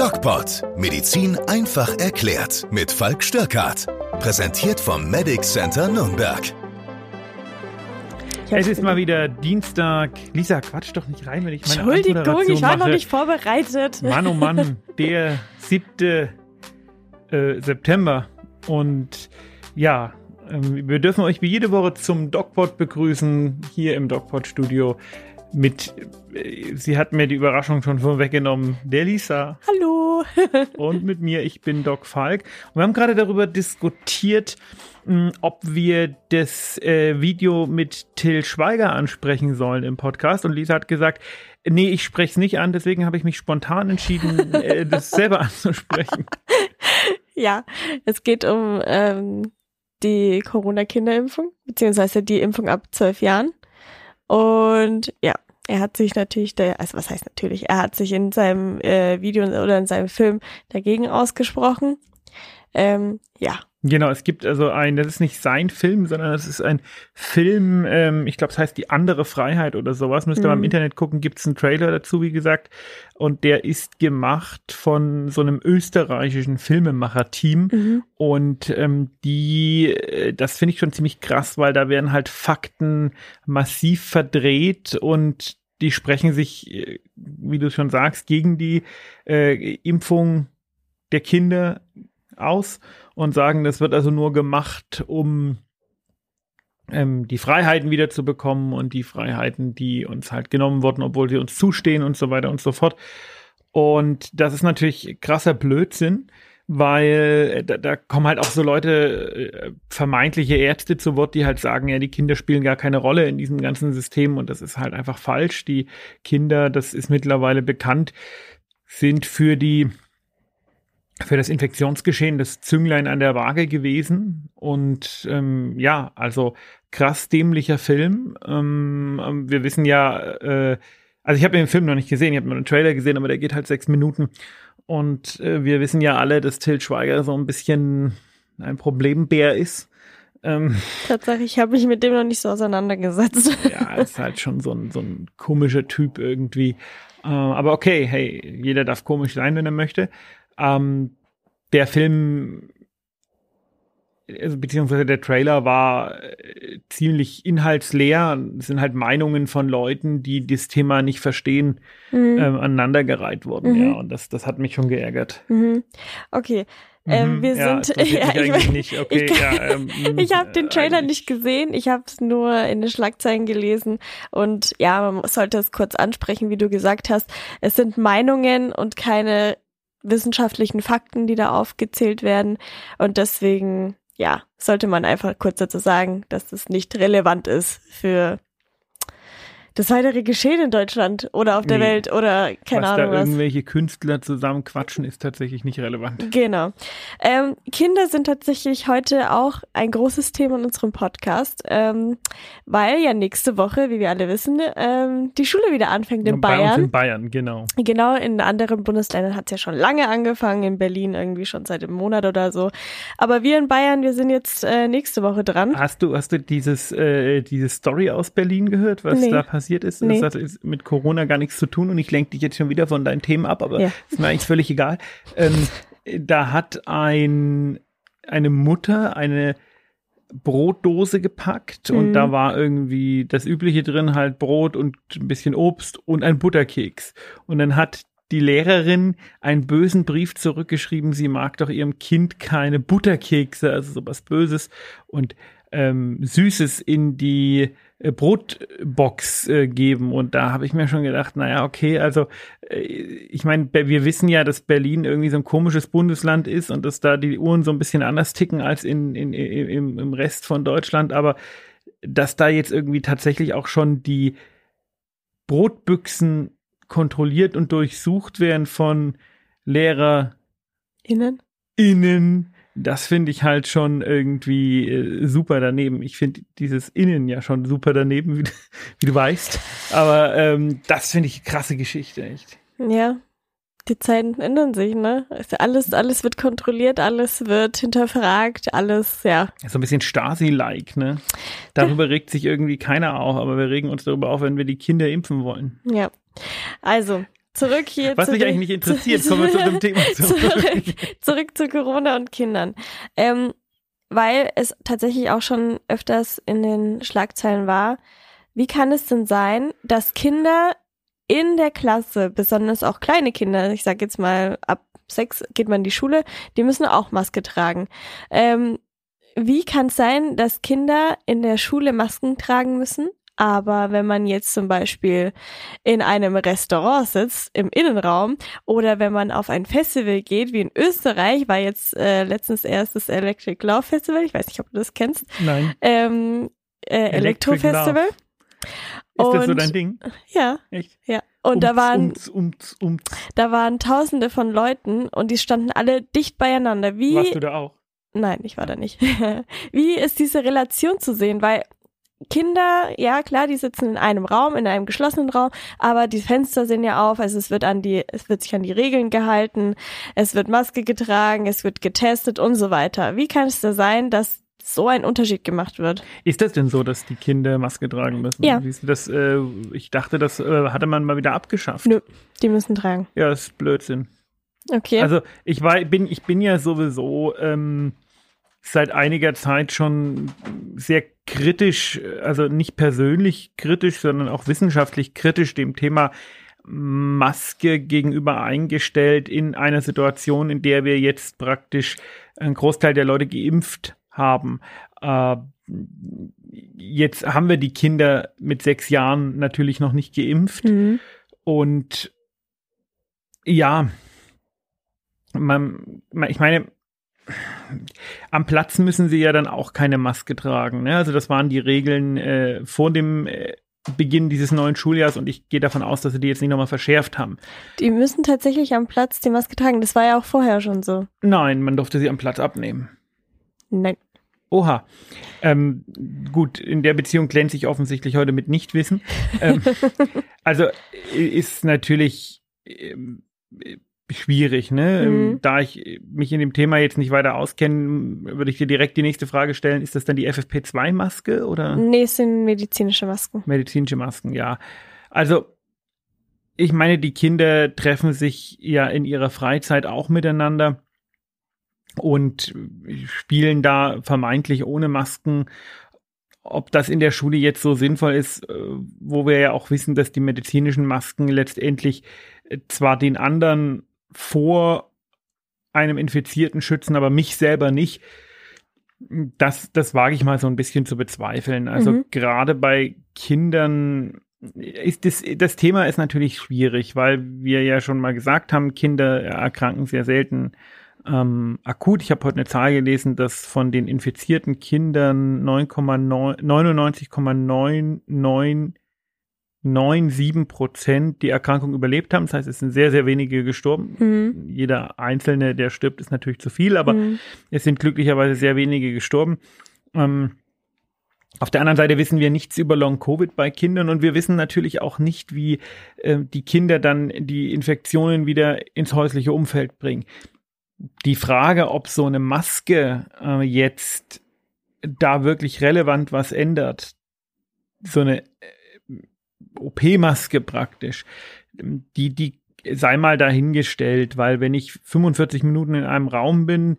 DocPod. Medizin einfach erklärt. Mit Falk Störkart. Präsentiert vom Medic Center Nürnberg. Es ist mal wieder Dienstag. Lisa, quatsch doch nicht rein, wenn ich meine Entschuldigung, ich war noch nicht vorbereitet. Mann, oh Mann, der 7. Äh, September. Und ja, ähm, wir dürfen euch wie jede Woche zum DocPod begrüßen, hier im DocPod-Studio. Mit, äh, sie hat mir die Überraschung schon vorweggenommen, der Lisa. Hallo. und mit mir, ich bin Doc Falk. Und wir haben gerade darüber diskutiert, mh, ob wir das äh, Video mit Till Schweiger ansprechen sollen im Podcast. Und Lisa hat gesagt, nee, ich spreche es nicht an, deswegen habe ich mich spontan entschieden, äh, das selber anzusprechen. Ja, es geht um ähm, die Corona-Kinderimpfung, beziehungsweise die Impfung ab zwölf Jahren. Und ja, er hat sich natürlich, da, also was heißt natürlich, er hat sich in seinem äh, Video oder in seinem Film dagegen ausgesprochen. Ähm, ja. Genau, es gibt also ein, das ist nicht sein Film, sondern es ist ein Film, ähm, ich glaube, es heißt Die andere Freiheit oder sowas. Müsst ihr mal im Mhm. Internet gucken, gibt es einen Trailer dazu, wie gesagt. Und der ist gemacht von so einem österreichischen Filmemacher-Team. Mhm. Und ähm, die, äh, das finde ich schon ziemlich krass, weil da werden halt Fakten massiv verdreht und die sprechen sich, äh, wie du schon sagst, gegen die äh, Impfung der Kinder aus und sagen, das wird also nur gemacht, um ähm, die Freiheiten wieder zu bekommen und die Freiheiten, die uns halt genommen wurden, obwohl sie uns zustehen und so weiter und so fort. Und das ist natürlich krasser Blödsinn, weil äh, da, da kommen halt auch so Leute, äh, vermeintliche Ärzte zu Wort, die halt sagen, ja, die Kinder spielen gar keine Rolle in diesem ganzen System und das ist halt einfach falsch. Die Kinder, das ist mittlerweile bekannt, sind für die für das Infektionsgeschehen das Zünglein an der Waage gewesen. Und ähm, ja, also krass dämlicher Film. Ähm, ähm, wir wissen ja, äh, also ich habe den Film noch nicht gesehen, ich habe nur einen Trailer gesehen, aber der geht halt sechs Minuten. Und äh, wir wissen ja alle, dass Till Schweiger so ein bisschen ein Problembär ist. Ähm, Tatsächlich, ich habe mich mit dem noch nicht so auseinandergesetzt. ja, ist halt schon so ein, so ein komischer Typ irgendwie. Äh, aber okay, hey, jeder darf komisch sein, wenn er möchte. Ähm, der Film, also, beziehungsweise der Trailer war äh, ziemlich inhaltsleer. Es sind halt Meinungen von Leuten, die das Thema nicht verstehen, Mhm. ähm, aneinandergereiht wurden. Mhm. Ja, und das, das hat mich schon geärgert. Mhm. Okay. Ähm, Mhm, wir ja, sind. mich ich, nicht. Okay, ich, ja, ähm, ich habe den äh, Trailer eigentlich- nicht gesehen. Ich habe es nur in den Schlagzeilen gelesen. Und ja, man sollte es kurz ansprechen, wie du gesagt hast. Es sind Meinungen und keine wissenschaftlichen Fakten, die da aufgezählt werden. Und deswegen, ja, sollte man einfach kurz dazu sagen, dass das nicht relevant ist für das weitere Geschehen in Deutschland oder auf der Nee. Welt oder keine was Ahnung da was. irgendwelche Künstler zusammen quatschen, ist tatsächlich nicht relevant. Genau. Ähm, Kinder sind tatsächlich heute auch ein großes Thema in unserem Podcast, ähm, weil ja nächste Woche, wie wir alle wissen, ähm, die Schule wieder anfängt in Bei uns Bayern. in Bayern, genau. Genau, in anderen Bundesländern hat es ja schon lange angefangen, in Berlin irgendwie schon seit einem Monat oder so. Aber wir in Bayern, wir sind jetzt äh, nächste Woche dran. Hast du, hast du dieses, äh, diese Story aus Berlin gehört, was Nee. da passiert ist? Nee. Das hat mit Corona gar nichts zu tun und ich lenke dich jetzt schon wieder von deinen Themen ab, aber Ja. ist mir eigentlich völlig egal. Ähm, da hat ein, eine Mutter eine Brotdose gepackt und Mhm. da war irgendwie das Übliche drin, halt Brot und ein bisschen Obst und ein Butterkeks. Und dann hat die Lehrerin einen bösen Brief zurückgeschrieben, sie mag doch ihrem Kind keine Butterkekse, also sowas Böses und ähm, Süßes in die äh, Brotbox äh, geben. Und da habe ich mir schon gedacht, naja, okay, also äh, ich meine, wir wissen ja, dass Berlin irgendwie so ein komisches Bundesland ist und dass da die Uhren so ein bisschen anders ticken als in, in, in, im, im Rest von Deutschland, aber dass da jetzt irgendwie tatsächlich auch schon die Brotbüchsen kontrolliert und durchsucht werden von LehrerInnen, Innen? Das finde ich halt schon irgendwie äh, super daneben. Ich finde dieses Innen ja schon super daneben, wie, du- wie du weißt. Aber ähm, das finde ich eine krasse Geschichte, echt. Ja. Die Zeiten ändern sich, ne? Ja Alles, alles wird kontrolliert, alles wird hinterfragt, alles, ja. So ein bisschen Stasi-like, ne? Darüber regt sich irgendwie keiner auf, aber wir regen uns darüber auf, wenn wir die Kinder impfen wollen. Ja. Also, zurück hier. Was mich eigentlich nicht interessiert, kommen wir zu dem Thema zurück. zurück zu Corona und Kindern. Ähm, weil es tatsächlich auch schon öfters in den Schlagzeilen war. Wie kann es denn sein, dass Kinder in der Klasse, besonders auch kleine Kinder, ich sag jetzt mal ab sechs geht man in die Schule, die müssen auch Maske tragen. Ähm, wie kann es sein, dass Kinder in der Schule Masken tragen müssen? Aber wenn man jetzt zum Beispiel in einem Restaurant sitzt, im Innenraum, oder wenn man auf ein Festival geht, wie in Österreich, war jetzt äh, letztens erst das Electric Love Festival, ich weiß nicht, ob du das kennst. Nein. Ähm, äh, Elektro Festival. Ist und, das so dein Ding? Ja. Echt? Ja. Und umts, da waren umts, umts, umts. da waren Tausende von Leuten und die standen alle dicht beieinander. Wie? Warst du da auch? Nein, ich war da nicht. Wie ist diese Relation zu sehen? Weil Kinder, ja klar, die sitzen in einem Raum, in einem geschlossenen Raum, aber die Fenster sind ja auf, also es wird an die, es wird sich an die Regeln gehalten, es wird Maske getragen, es wird getestet und so weiter. Wie kann es da sein, dass so ein Unterschied gemacht wird. Ist das denn so, dass die Kinder Maske tragen müssen? Ja. Das, äh, ich dachte, das äh, hatte man mal wieder abgeschafft. Nö, die müssen tragen. Ja, das ist Blödsinn. Okay. Also ich war, bin, ich bin ja sowieso ähm, seit einiger Zeit schon sehr kritisch, also nicht persönlich kritisch, sondern auch wissenschaftlich kritisch dem Thema Maske gegenüber eingestellt in einer Situation, in der wir jetzt praktisch ein Großteil der Leute geimpft haben. Äh, jetzt haben wir die Kinder mit sechs Jahren natürlich noch nicht geimpft. Mhm. Und ja, man, ich meine, am Platz müssen sie ja dann auch keine Maske tragen. Ne? Also das waren die Regeln äh, vor dem äh, Beginn dieses neuen Schuljahrs und ich gehe davon aus, dass sie die jetzt nicht nochmal verschärft haben. Die müssen tatsächlich am Platz die Maske tragen. Das war ja auch vorher schon so. Nein, man durfte sie am Platz abnehmen. Nein. Oha. Ähm, gut, in der Beziehung glänze ich offensichtlich heute mit Nichtwissen. ähm, also ist natürlich ähm, schwierig, ne? Mhm. Da ich mich in dem Thema jetzt nicht weiter auskenne, würde ich dir direkt die nächste Frage stellen. Ist das dann die FFP2-Maske oder? Nee, es sind medizinische Masken. Medizinische Masken, ja. Also, ich meine, die Kinder treffen sich ja in ihrer Freizeit auch miteinander und spielen da vermeintlich ohne Masken. Ob das in der Schule jetzt so sinnvoll ist, äh, wo wir ja auch wissen, dass die medizinischen Masken letztendlich äh, zwar den anderen vor einem Infizierten schützen, aber mich selber nicht. Das, das wage ich mal so ein bisschen zu bezweifeln. Also mhm. gerade bei Kindern ist das, das Thema ist natürlich schwierig, weil wir ja schon mal gesagt haben, Kinder erkranken sehr selten ähm, akut. Ich habe heute eine Zahl gelesen, dass von den infizierten Kindern 99,9997 Prozent die Erkrankung überlebt haben. Das heißt, es sind sehr, sehr wenige gestorben. Mhm. Jeder Einzelne, der stirbt, ist natürlich zu viel, aber mhm. es sind glücklicherweise sehr wenige gestorben. Ähm, auf der anderen Seite wissen wir nichts über Long-Covid bei Kindern und wir wissen natürlich auch nicht, wie äh, die Kinder dann die Infektionen wieder ins häusliche Umfeld bringen die Frage, ob so eine Maske äh, jetzt da wirklich relevant was ändert, so eine OP-Maske praktisch, die, die sei mal dahingestellt, weil wenn ich 45 Minuten in einem Raum bin,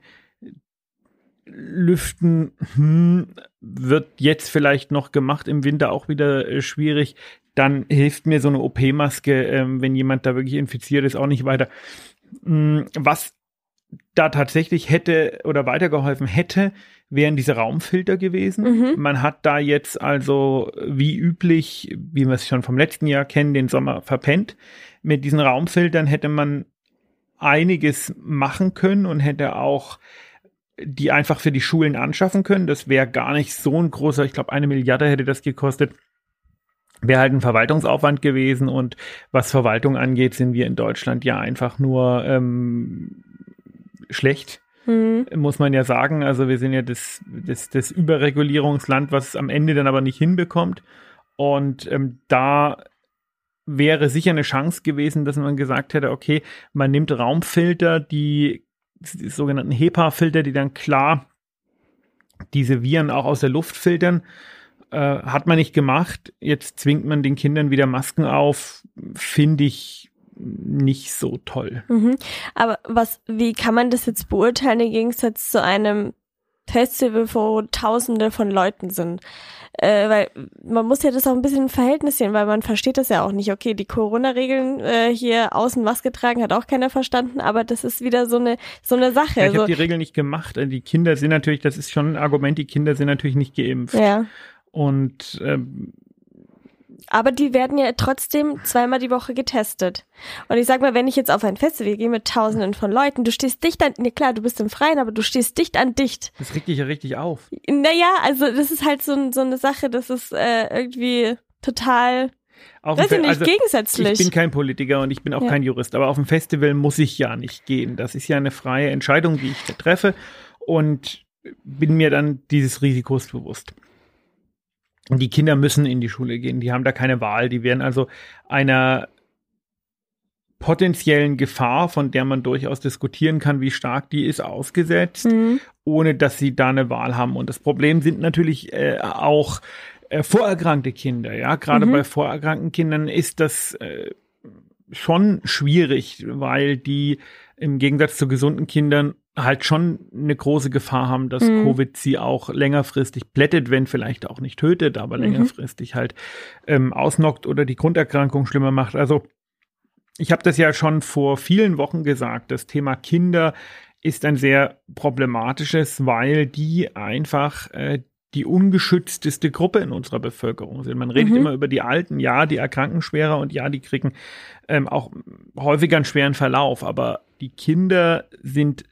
Lüften hm, wird jetzt vielleicht noch gemacht, im Winter auch wieder äh, schwierig, dann hilft mir so eine OP-Maske, äh, wenn jemand da wirklich infiziert ist, auch nicht weiter. Hm, was da tatsächlich hätte oder weitergeholfen hätte, wären diese Raumfilter gewesen. Mhm. Man hat da jetzt also wie üblich, wie wir es schon vom letzten Jahr kennen, den Sommer verpennt. Mit diesen Raumfiltern hätte man einiges machen können und hätte auch die einfach für die Schulen anschaffen können. Das wäre gar nicht so ein großer, ich glaube, eine Milliarde hätte das gekostet. Wäre halt ein Verwaltungsaufwand gewesen und was Verwaltung angeht, sind wir in Deutschland ja einfach nur ähm, schlecht, mhm. muss man ja sagen. Also wir sind ja das, das, das Überregulierungsland, was es am Ende dann aber nicht hinbekommt. Und ähm, da wäre sicher eine Chance gewesen, dass man gesagt hätte, okay, man nimmt Raumfilter, die, die sogenannten HEPA-Filter, die dann klar diese Viren auch aus der Luft filtern. Äh, hat man nicht gemacht. Jetzt zwingt man den Kindern wieder Masken auf. Finde ich nicht so toll. Mhm. Aber was, wie kann man das jetzt beurteilen im Gegensatz zu einem Festival, wo Tausende von Leuten sind? Äh, weil man muss ja das auch ein bisschen im Verhältnis sehen, weil man versteht das ja auch nicht. Okay, die Corona-Regeln äh, hier außen Maske tragen hat auch keiner verstanden, aber das ist wieder so eine so eine Sache. Ja, ich so, habe die Regeln nicht gemacht. Also Die Kinder sind natürlich, das ist schon ein Argument, die Kinder sind natürlich nicht geimpft. ja. Und ähm, Aber die werden ja trotzdem zweimal die Woche getestet. Und ich sag mal, wenn ich jetzt auf ein Festival gehe mit Tausenden von Leuten, du stehst dicht an, ne, klar, du bist im Freien, aber du stehst dicht an dicht. das regt dich ja richtig auf. Naja, also das ist halt so, ein- so eine Sache, das ist äh, irgendwie total, Auf weiß ich dem Fe- nicht, also, gegensätzlich. Ich bin kein Politiker und ich bin auch Ja. kein Jurist, aber auf dem Festival muss ich ja nicht gehen. Das ist ja eine freie Entscheidung, die ich da treffe und bin mir dann dieses Risikos bewusst. Die Kinder müssen in die Schule gehen, die haben da keine Wahl, die werden also einer potenziellen Gefahr, von der man durchaus diskutieren kann, wie stark die ist, ausgesetzt Mhm. ohne dass sie da eine Wahl haben. Und das Problem sind natürlich äh, auch äh, vorerkrankte Kinder. Ja, gerade Mhm. bei vorerkrankten Kindern ist das äh, schon schwierig, weil die im Gegensatz zu gesunden Kindern halt schon eine große Gefahr haben, dass Mhm. Covid sie auch längerfristig plättet, wenn vielleicht auch nicht tötet, aber Mhm. längerfristig halt ähm, ausnockt oder die Grunderkrankung schlimmer macht. Also ich habe das ja schon vor vielen Wochen gesagt, das Thema Kinder ist ein sehr problematisches, weil die einfach äh, die ungeschützteste Gruppe in unserer Bevölkerung sind. Man redet Mhm. immer über die Alten, ja, die erkranken schwerer und ja, die kriegen ähm, auch häufiger einen schweren Verlauf, aber die Kinder sind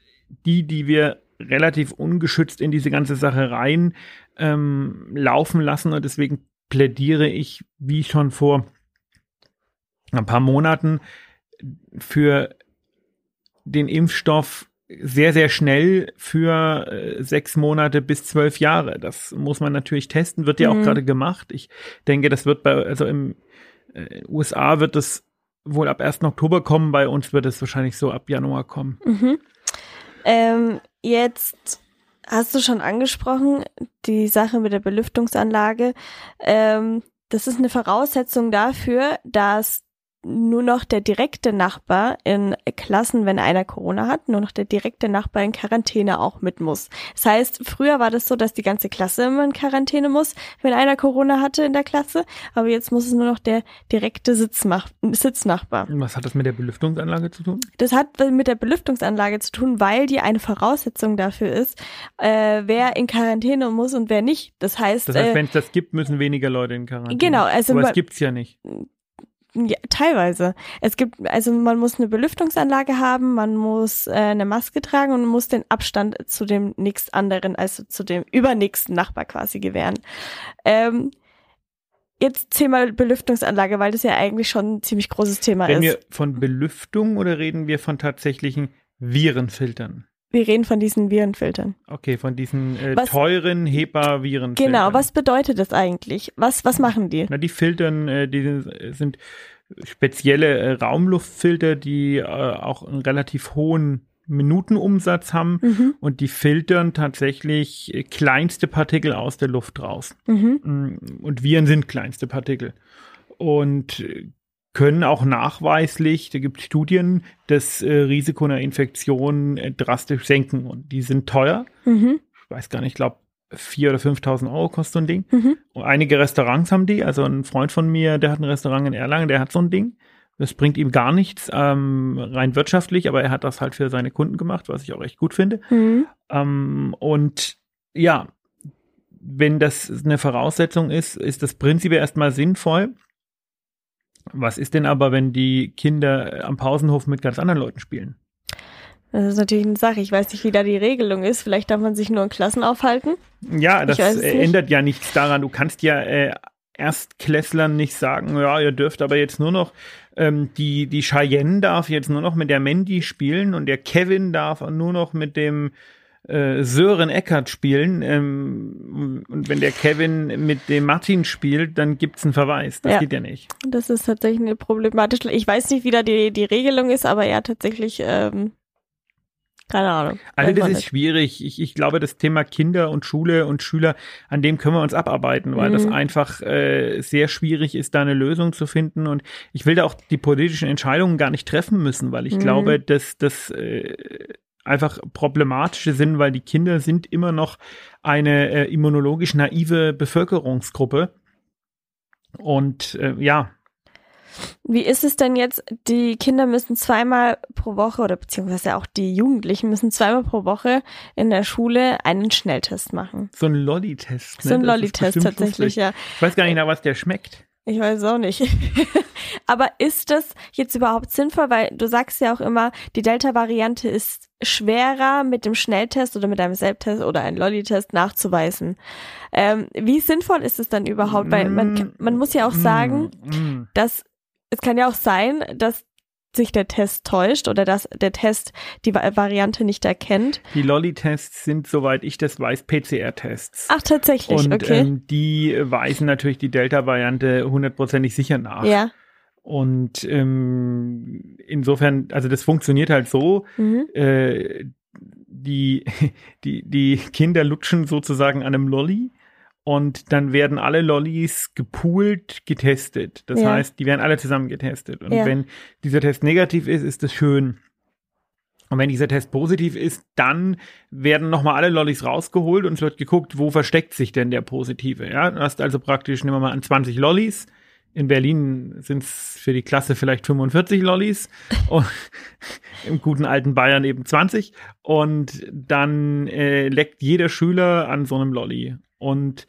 die, die wir relativ ungeschützt in diese ganze Sache rein ähm, laufen lassen und deswegen plädiere ich, wie schon vor ein paar Monaten, für den Impfstoff sehr, sehr schnell für äh, sechs Monate bis zwölf Jahre. Das muss man natürlich testen, wird ja auch Mhm. gerade gemacht. Ich denke, das wird bei, also im äh, USA wird das wohl ab 1. Oktober kommen, bei uns wird es wahrscheinlich so ab Januar kommen. Mhm. Ähm, jetzt hast du schon angesprochen, die Sache mit der Belüftungsanlage. Ähm, das ist eine Voraussetzung dafür, dass nur noch der direkte Nachbar in Klassen, wenn einer Corona hat, nur noch der direkte Nachbar in Quarantäne auch mit muss. Das heißt, früher war das so, dass die ganze Klasse immer in Quarantäne muss, wenn einer Corona hatte in der Klasse, aber jetzt muss es nur noch der direkte Sitzmach Sitznachbar. Was hat das mit der Belüftungsanlage zu tun? Das hat mit der Belüftungsanlage zu tun, weil die eine Voraussetzung dafür ist, äh, wer in Quarantäne muss und wer nicht. Das heißt, Das heißt, äh, wenn es das gibt, müssen weniger Leute in Quarantäne. Genau, also Aber es gibt's ja nicht. Ja, teilweise. Es gibt, also man muss eine Belüftungsanlage haben, man muss äh, eine Maske tragen und muss den Abstand zu dem nächst anderen, also zu dem übernächsten Nachbar quasi gewähren. Ähm, jetzt Thema Belüftungsanlage, weil das ja eigentlich schon ein ziemlich großes Thema Reden ist. wir von Belüftung oder reden wir von tatsächlichen Virenfiltern? Wir reden von diesen Virenfiltern. Okay, von diesen äh, Was- teuren HEPA-Virenfiltern. Genau, was bedeutet das eigentlich? Was, was machen die? Na, die filtern, äh, die sind- spezielle äh, Raumluftfilter, die äh, auch einen relativ hohen Minutenumsatz haben Mhm, und die filtern tatsächlich äh, kleinste Partikel aus der Luft raus. mhm, Mm, Und Viren sind kleinste Partikel. Und äh, können auch nachweislich, da gibt es Studien, das äh, Risiko einer Infektion äh, drastisch senken. Und die sind teuer. mhm, Ich weiß gar nicht, ich glaube, 4.000 oder 5.000 Euro kostet so ein Ding. mhm. Und einige Restaurants haben die. Also ein Freund von mir, der hat ein Restaurant in Erlangen, der hat so ein Ding. Das bringt ihm gar nichts, ähm, rein wirtschaftlich, aber er hat das halt für seine Kunden gemacht, was ich auch echt gut finde. mhm. Ähm, und ja, wenn das eine Voraussetzung ist, ist das prinzipiell erstmal sinnvoll. Was ist denn aber, wenn die Kinder am Pausenhof mit ganz anderen Leuten spielen? Das ist natürlich eine Sache. Ich weiß nicht, wie da die Regelung ist. Vielleicht darf man sich nur in Klassen aufhalten. Ja, das äh, ändert ja nichts daran. Du kannst ja äh, Erstklässlern nicht sagen, ja, ihr dürft aber jetzt nur noch, ähm, die, die Cheyenne darf jetzt nur noch mit der Mandy spielen und der Kevin darf nur noch mit dem äh, Sören Eckert spielen. Ähm, und wenn der Kevin mit dem Martin spielt, dann gibt's einen Verweis. Das Ja. geht ja nicht. Das ist tatsächlich eine problematische. Ich weiß nicht, wie da die, die Regelung ist, aber ja, tatsächlich ähm, Keine Ahnung. Also das ist nicht. schwierig. Ich, ich glaube, das Thema Kinder und Schule und Schüler, an dem können wir uns abarbeiten, weil mhm. das einfach äh, sehr schwierig ist, da eine Lösung zu finden. Und ich will da auch die politischen Entscheidungen gar nicht treffen müssen, weil ich mhm. glaube, dass das äh, einfach problematische sind, weil die Kinder sind immer noch eine äh, immunologisch naive Bevölkerungsgruppe. Und äh, ja, wie ist es denn jetzt? Die Kinder müssen zweimal pro Woche oder beziehungsweise auch die Jugendlichen müssen zweimal pro Woche in der Schule einen Schnelltest machen. So ein Lolli-Test. Ne? So ein Lolli-Test tatsächlich, lustig. ja. Ich weiß gar nicht, nach was der schmeckt. Ich weiß auch nicht. Aber ist das jetzt überhaupt sinnvoll? Weil du sagst ja auch immer, die Delta-Variante ist schwerer mit dem Schnelltest oder mit einem Selbsttest oder einem Lolli-Test nachzuweisen. Ähm, wie sinnvoll ist es dann überhaupt? Weil man, man muss ja auch sagen, mm, mm. dass es kann ja auch sein, dass sich der Test täuscht oder dass der Test die Variante nicht erkennt. Die Lolli-Tests sind, soweit ich das weiß, PCR-Tests. Ach, tatsächlich, Und, okay. Ähm, die weisen natürlich die Delta-Variante hundertprozentig sicher nach. Ja. Und ähm, insofern, also das funktioniert halt so, mhm. äh, die, die, die Kinder lutschen sozusagen an einem Lolli und dann werden alle Lollis gepoolt getestet. Das ja. heißt, die werden alle zusammen getestet. Und ja. wenn dieser Test negativ ist, ist das schön. Und wenn dieser Test positiv ist, dann werden nochmal alle Lollis rausgeholt und es wird geguckt, wo versteckt sich denn der Positive. Ja, du hast also praktisch, nehmen wir mal an, 20 Lollis. In Berlin sind es für die Klasse vielleicht 45 Lollis. und Im guten alten Bayern eben 20. Und dann äh, leckt jeder Schüler an so einem Lolli. Und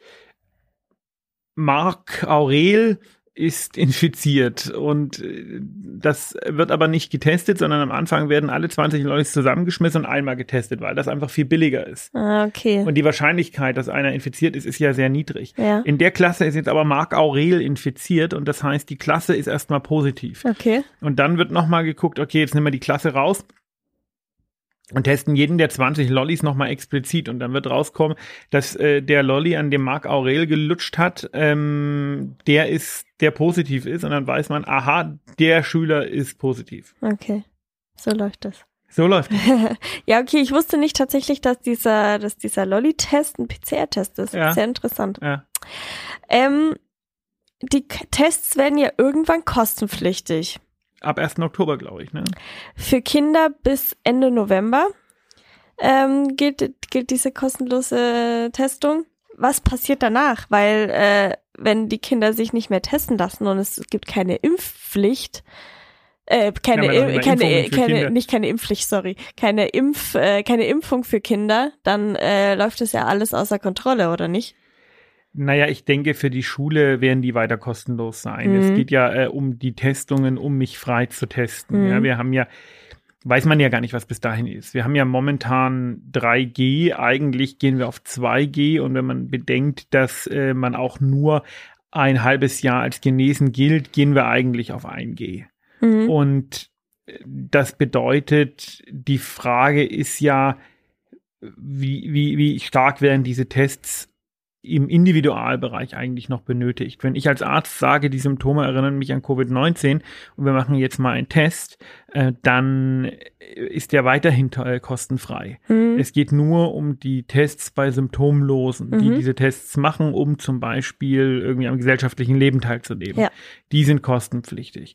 Marc Aurel ist infiziert und äh, das wird aber nicht getestet, sondern am Anfang werden alle 20 Leute zusammengeschmissen und einmal getestet, weil das einfach viel billiger ist. Ah, okay. Und die Wahrscheinlichkeit, dass einer infiziert ist, ist ja sehr niedrig. Ja. In der Klasse ist jetzt aber Marc Aurel infiziert und das heißt, die Klasse ist erstmal positiv. Okay. Und dann wird nochmal geguckt, okay, jetzt nehmen wir die Klasse raus und testen jeden der 20 Lollis nochmal explizit und dann wird rauskommen, dass äh, der Lolli, an dem Marc Aurel gelutscht hat, ähm, der ist, der positiv ist und dann weiß man, aha, der Schüler ist positiv. Okay, so läuft das. So läuft das. ja, okay, ich wusste nicht tatsächlich, dass dieser, dass dieser Lolli-Test ein PCR-Test ist. Ja. Sehr interessant. Ja. Ähm, die Tests werden ja irgendwann kostenpflichtig ab 1. Oktober, glaube ich. Ne? Für Kinder bis Ende November ähm, gilt, gilt diese kostenlose Testung. Was passiert danach? Weil äh, wenn die Kinder sich nicht mehr testen lassen und es gibt keine Impfpflicht, äh, keine, ja, keine, keine, nicht keine Impfpflicht, sorry, keine Impf, äh, keine Impfung für Kinder, dann äh, läuft es ja alles außer Kontrolle, oder nicht? Naja, ich denke, für die Schule werden die weiter kostenlos sein. Mhm. Es geht ja äh, um die Testungen, um mich frei zu testen. Mhm. Ja, wir haben ja, weiß man ja gar nicht, was bis dahin ist. Wir haben ja momentan 3G, eigentlich gehen wir auf 2G und wenn man bedenkt, dass äh, man auch nur ein halbes Jahr als genesen gilt, gehen wir eigentlich auf 1G. Mhm. Und äh, das bedeutet, die Frage ist ja, wie, wie, wie stark werden diese Tests im Individualbereich eigentlich noch benötigt. Wenn ich als Arzt sage, die Symptome erinnern mich an Covid-19 und wir machen jetzt mal einen Test, äh, dann ist der weiterhin äh, kostenfrei. Mhm. Es geht nur um die Tests bei Symptomlosen, mhm. die diese Tests machen, um zum Beispiel irgendwie am gesellschaftlichen Leben teilzunehmen. Ja. Die sind kostenpflichtig.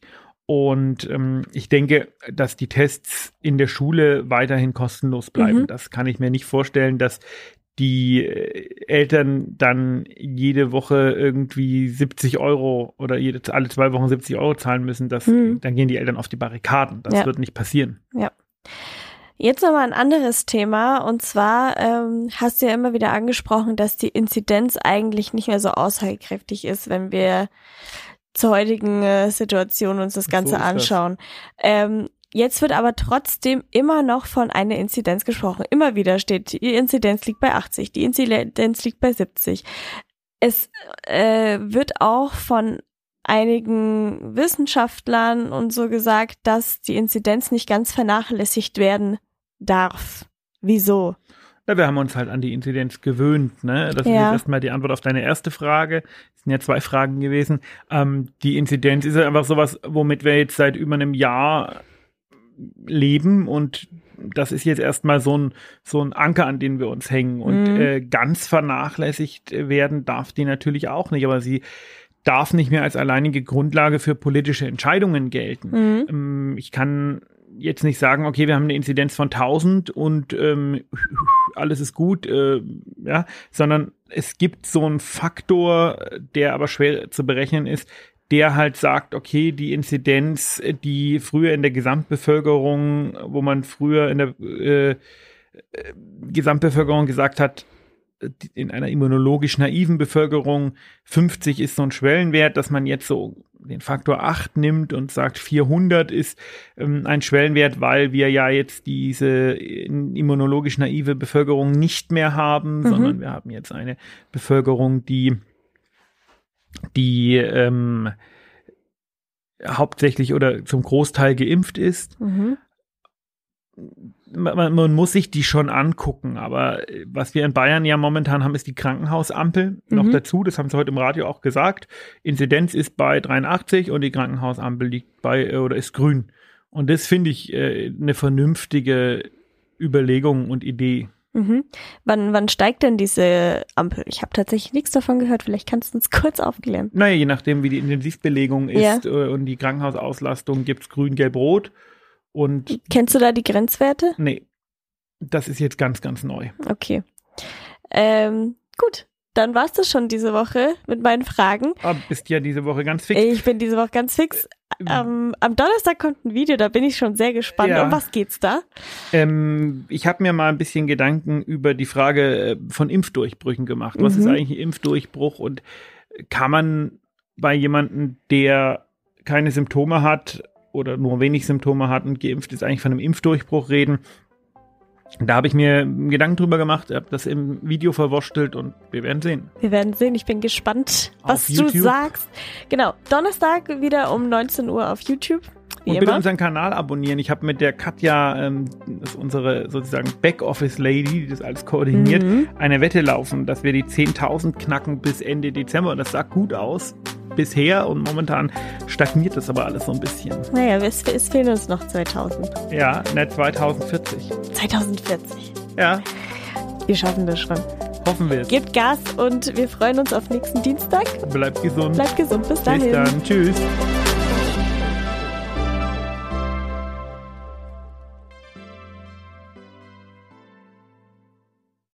Und ähm, ich denke, dass die Tests in der Schule weiterhin kostenlos bleiben. Mhm. Das kann ich mir nicht vorstellen, dass die äh, Eltern dann jede Woche irgendwie 70 Euro oder jede, alle zwei Wochen 70 Euro zahlen müssen, das, hm. dann gehen die Eltern auf die Barrikaden. Das ja. wird nicht passieren. Ja. Jetzt nochmal ein anderes Thema und zwar ähm, hast du ja immer wieder angesprochen, dass die Inzidenz eigentlich nicht mehr so aussagekräftig ist, wenn wir zur heutigen äh, Situation uns das Ganze so anschauen. Das. Ähm, Jetzt wird aber trotzdem immer noch von einer Inzidenz gesprochen. Immer wieder steht, die Inzidenz liegt bei 80, die Inzidenz liegt bei 70. Es äh, wird auch von einigen Wissenschaftlern und so gesagt, dass die Inzidenz nicht ganz vernachlässigt werden darf. Wieso? Ja, wir haben uns halt an die Inzidenz gewöhnt. Ne? Das ja. ist jetzt erstmal die Antwort auf deine erste Frage. Es sind ja zwei Fragen gewesen. Ähm, die Inzidenz ist ja einfach sowas, womit wir jetzt seit über einem Jahr leben und das ist jetzt erstmal so ein, so ein Anker, an den wir uns hängen. Und Mhm. äh, ganz vernachlässigt werden darf die natürlich auch nicht, aber sie darf nicht mehr als alleinige Grundlage für politische Entscheidungen gelten. Mhm. Ähm, ich kann jetzt nicht sagen, okay, wir haben eine Inzidenz von 1000 und ähm, alles ist gut, äh, ja, sondern es gibt so einen Faktor, der aber schwer zu berechnen ist, der halt sagt, okay, die Inzidenz, die früher in der Gesamtbevölkerung, wo man früher in der äh, äh, Gesamtbevölkerung gesagt hat, die- in einer immunologisch naiven Bevölkerung 50 ist so ein Schwellenwert, dass man jetzt so den Faktor 8 nimmt und sagt 400 ist ähm, ein Schwellenwert, weil wir ja jetzt diese immunologisch naive Bevölkerung nicht mehr haben, Mhm. sondern wir haben jetzt eine Bevölkerung, die die ähm, hauptsächlich oder zum Großteil geimpft ist Mhm. man, man- muss sich die schon angucken, aber äh, was wir in Bayern ja momentan haben, ist die Krankenhausampel. Noch Mhm. dazu, das haben sie heute im Radio auch gesagt, Inzidenz ist bei 83 und die Krankenhausampel liegt bei äh, oder ist grün. Und das finde ich äh, eine vernünftige Überlegung und Idee. Mhm. Wann, wann steigt denn diese Ampel? Ich habe tatsächlich nichts davon gehört. Vielleicht kannst du uns kurz aufklären. Naja, je nachdem, wie die Intensivbelegung Ja. ist äh, und die Krankenhausauslastung, gibt's grün, gelb, rot. Und Kennst du da die Grenzwerte? nee, das ist jetzt ganz, ganz neu. Okay. Ähm, gut, dann war's das schon diese Woche mit meinen Fragen. Aber bist ja diese Woche ganz fix. Ich bin diese Woche ganz fix. Ähm, am Donnerstag kommt ein Video, da bin ich schon sehr gespannt. Ja. Um was geht's da? Ähm, ich habe mir mal ein bisschen Gedanken über die Frage äh, von Impfdurchbrüchen gemacht. Was Mhm. ist eigentlich ein Impfdurchbruch und kann man bei jemandem, der keine Symptome hat oder nur wenig Symptome hat und geimpft ist, eigentlich von einem Impfdurchbruch reden? Da habe ich mir Gedanken drüber gemacht, habe das im Video verwurschtelt und wir werden sehen. Wir werden sehen. Ich bin gespannt, was du sagst. Genau, Donnerstag wieder um 19 Uhr auf YouTube. Wie Und bitte immer. unseren Kanal abonnieren. Ich habe mit der Katja, ähm, das ist unsere sozusagen Backoffice-Lady, die das alles koordiniert, Mhm. eine Wette laufen, dass wir die 10.000 knacken bis Ende Dezember. Und das sah gut aus bisher und momentan stagniert das aber alles so ein bisschen. Naja, es, es fehlen uns noch 2000. Ja, ne, 2040. 2040. Ja, Wir schaffen das schon. hoffen wir es. Gebt Gas und wir freuen uns auf nächsten Dienstag. Bleibt gesund. Bleibt gesund. Bis dahin. Bis dann. Tschüss.